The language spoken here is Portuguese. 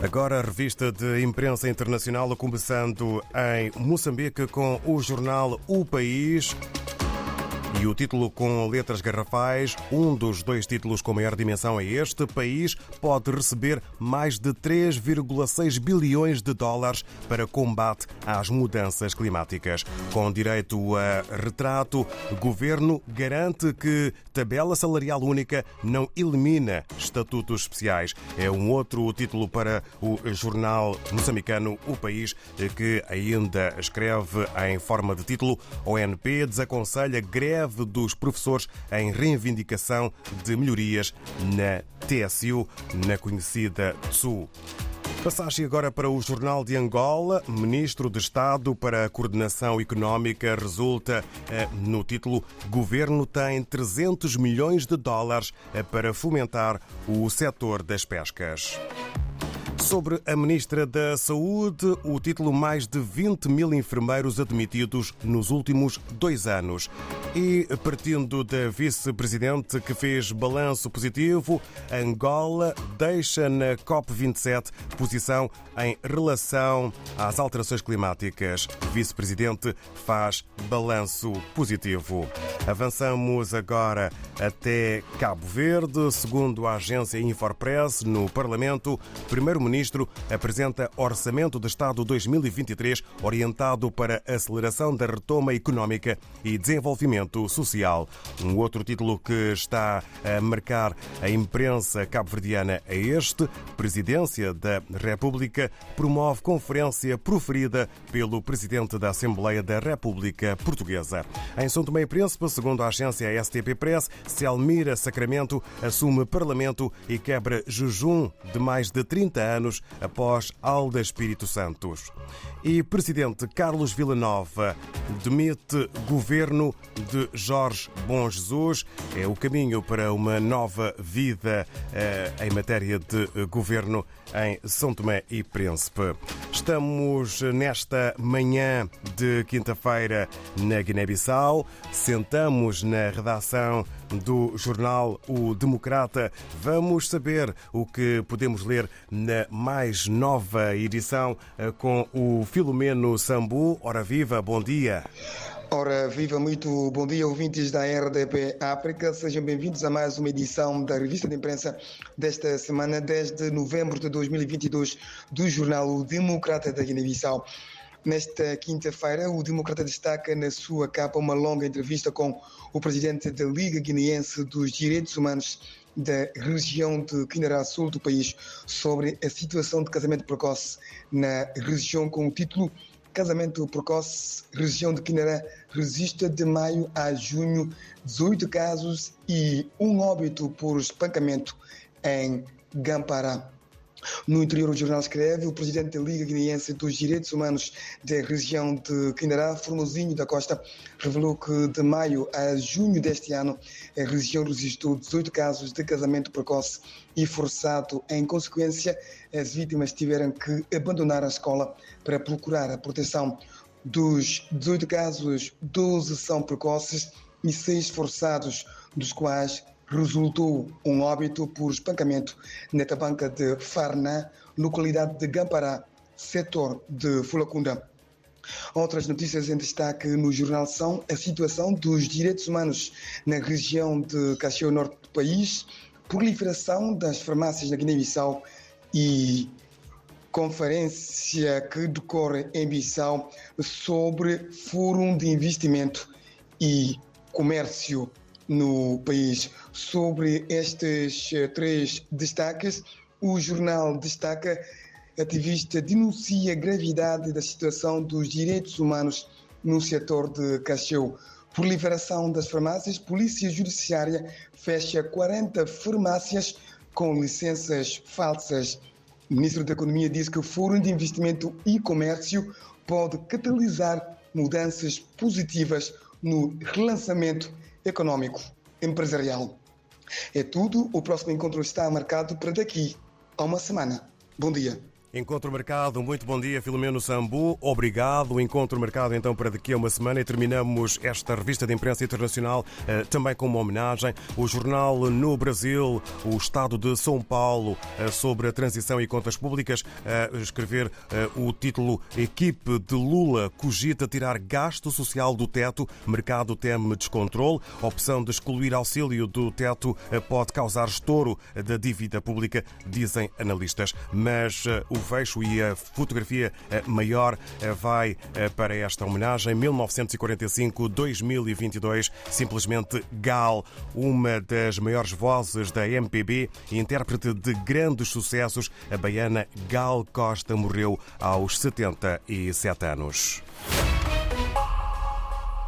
Agora a revista de imprensa internacional, começando em Moçambique com o jornal O País. E o título com letras garrafais, um dos dois títulos com maior dimensão é este: país pode receber mais de 3,6 bilhões de dólares para combate às mudanças climáticas. Com direito a retrato, governo garante que tabela salarial única não elimina estatutos especiais. É um outro título para o jornal moçambicano O País, que ainda escreve em forma de título: ONP desaconselha greve greve dos professores em reivindicação de melhorias na TSU, na conhecida TSU. Passagem agora para o Jornal de Angola. Ministro de Estado para a Coordenação Económica resulta eh, no título Governo tem 300 milhões de dólares eh, para fomentar o setor das pescas. Sobre a Ministra da Saúde, o título Mais de 20 mil enfermeiros admitidos nos últimos dois anos. E partindo da Vice-Presidente que fez balanço positivo, Angola deixa na COP27 posição em relação às alterações climáticas. Vice-Presidente faz balanço positivo. Avançamos agora até Cabo Verde. Segundo a agência Infopress, no Parlamento, Primeiro-Ministro Primeiro-Ministro apresenta Orçamento de Estado 2023 orientado para aceleração da retoma económica e desenvolvimento social. Um outro título que está a marcar a imprensa cabo-verdiana é este: Presidência da República promove conferência proferida pelo Presidente da Assembleia da República Portuguesa. Em São Tomé e Príncipe, segundo a agência STP Press, Selmira Sacramento assume Parlamento e quebra jejum de mais de 30 anos anos após Alda Espírito Santos. E presidente Carlos Villanova demite governo de Jorge Bom Jesus. É o caminho para uma nova vida eh, em matéria de governo em São Tomé e Príncipe. Estamos nesta manhã de quinta-feira na Guiné-Bissau. Sentamos na redação do jornal O Democrata. Vamos saber o que podemos ler na mais nova edição eh, com o Filomeno Sambu. Ora viva, bom dia. Ora, viva muito bom dia, ouvintes da RDP África. Sejam bem-vindos a mais uma edição da revista de imprensa desta semana, desde novembro de 2022, do jornal O Democrata da Guiné-Bissau. Nesta quinta-feira, o Democrata destaca na sua capa uma longa entrevista com o presidente da Liga Guineense dos Direitos Humanos da região de Quinará Sul do país sobre a situação de casamento precoce na região com o título Casamento precoce, região de Quinará, resiste de maio a junho 18 casos e um óbito por espancamento em Gampará. No interior, o jornal escreve: o presidente da Liga Guineense dos Direitos Humanos da região de Quindará, Formosinho da Costa, revelou que de maio a junho deste ano a região registrou 18 casos de casamento precoce e forçado. Em consequência, as vítimas tiveram que abandonar a escola para procurar a proteção. Dos 18 casos, 12 são precoces e 6 forçados, dos quais resultou um óbito por espancamento na tabanca de Farnã, localidade de Gampará, setor de Fulacunda. Outras notícias em destaque no jornal são a situação dos direitos humanos na região de Cacheu Norte do país, proliferação das farmácias na Guiné-Bissau e conferência que decorre em Bissau sobre Fórum de Investimento e Comércio no país. Sobre estes eh, três destaques, o jornal destaca ativista denuncia a gravidade da situação dos direitos humanos no setor de Cacheu. Proliferação das farmácias, Polícia Judiciária fecha 40 farmácias com licenças falsas. O ministro da Economia disse que o Fórum de Investimento e Comércio pode catalisar mudanças positivas no relançamento econômico empresarial. É tudo. O próximo encontro está marcado para daqui a uma semana. Bom dia. Encontro Mercado, muito bom dia, Filomeno Sambu. Obrigado. Encontro Mercado, então, para daqui a uma semana e terminamos esta revista de imprensa internacional eh, também com uma homenagem. O jornal no Brasil, o Estado de São Paulo, eh, sobre a transição e contas públicas, escrever eh, o título Equipe de Lula cogita tirar gasto social do teto, mercado teme descontrole, opção de excluir auxílio do teto pode causar estouro da dívida pública, dizem analistas. Mas o o fecho e a fotografia eh, maior eh, vai eh, para esta homenagem 1945-2022, simplesmente Gal, uma das maiores vozes da MPB, intérprete de grandes sucessos, a baiana Gal Costa morreu aos 77 anos.